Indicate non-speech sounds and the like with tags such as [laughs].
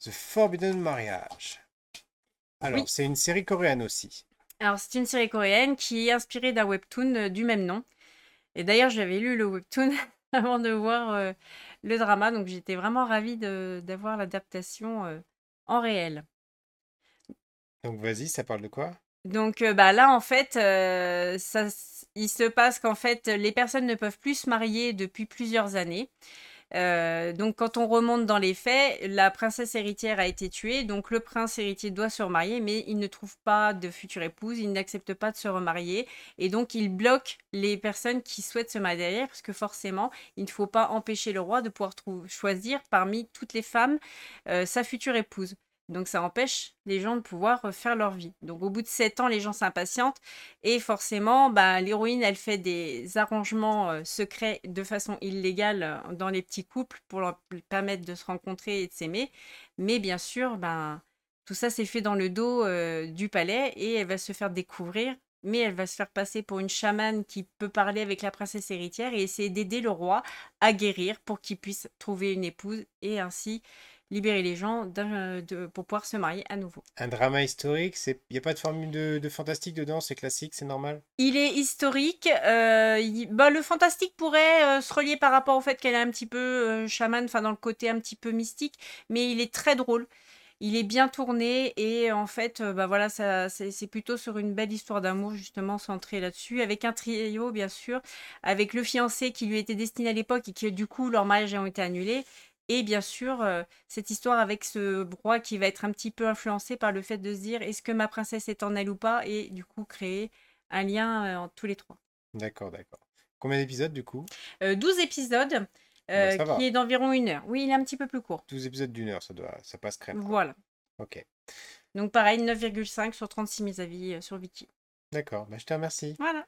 The Forbidden Marriage. Alors, Oui. c'est une série coréenne aussi. Alors, c'est une série coréenne qui est inspirée d'un webtoon euh, du même nom. Et d'ailleurs, j'avais lu le webtoon [laughs] avant de voir euh, le drama, donc j'étais vraiment ravie d'avoir l'adaptation euh, en réel. Donc, vas-y, ça parle de quoi? Donc euh, bah là en fait ça, il se passe qu'en fait les personnes ne peuvent plus se marier depuis plusieurs années. Euh, donc quand on remonte dans les faits, la princesse héritière a été tuée, donc le prince héritier doit se remarier, mais il ne trouve pas de future épouse, il n'accepte pas de se remarier, et donc il bloque les personnes qui souhaitent se marier derrière, parce que forcément, il ne faut pas empêcher le roi de pouvoir choisir parmi toutes les femmes euh, sa future épouse. Donc ça empêche les gens de pouvoir euh, faire leur vie. Donc au bout de sept ans, les gens s'impatientent et forcément, bah, l'héroïne, elle fait des arrangements euh, secrets de façon illégale euh, dans les petits couples pour leur permettre de se rencontrer et de s'aimer. Mais bien sûr, ben, tout ça c'est fait dans le dos du palais et elle va se faire découvrir. Mais elle va se faire passer pour une chamane qui peut parler avec la princesse héritière et essayer d'aider le roi à guérir pour qu'il puisse trouver une épouse et ainsi libérer les gens d'un- de- pour pouvoir se marier à nouveau. Un drama historique. Il n'y a pas de formule de, de fantastique dedans, c'est classique, c'est normal? Il est historique. euh, il- bah, le fantastique pourrait euh, se relier par rapport au fait qu'elle est un petit peu euh, chamane, enfin dans le côté un petit peu mystique, mais il est très drôle. Il est bien tourné et en fait, euh, bah voilà, ça, c'est plutôt sur une belle histoire d'amour justement centrée là-dessus, avec un trio bien sûr, avec le fiancé qui lui était destiné à l'époque et qui du coup leur mariage a été annulé, et bien sûr euh, cette histoire avec ce roi qui va être un petit peu influencé par le fait de se dire est-ce que ma princesse est en elle ou pas, et du coup créer un lien euh, entre tous les trois. D'accord, d'accord. Combien d'épisodes du coup? Euh, 12 épisodes, euh, Bah, ça va. qui est d'environ une heure. Oui, il est un petit peu plus court. 12 épisodes d'une heure, ça doit, ça passe crème. quoi. Voilà. Ok, Donc pareil, 9,5 sur 36 000 avis euh, sur Viki. d'accord, bah, je te remercie. Voilà.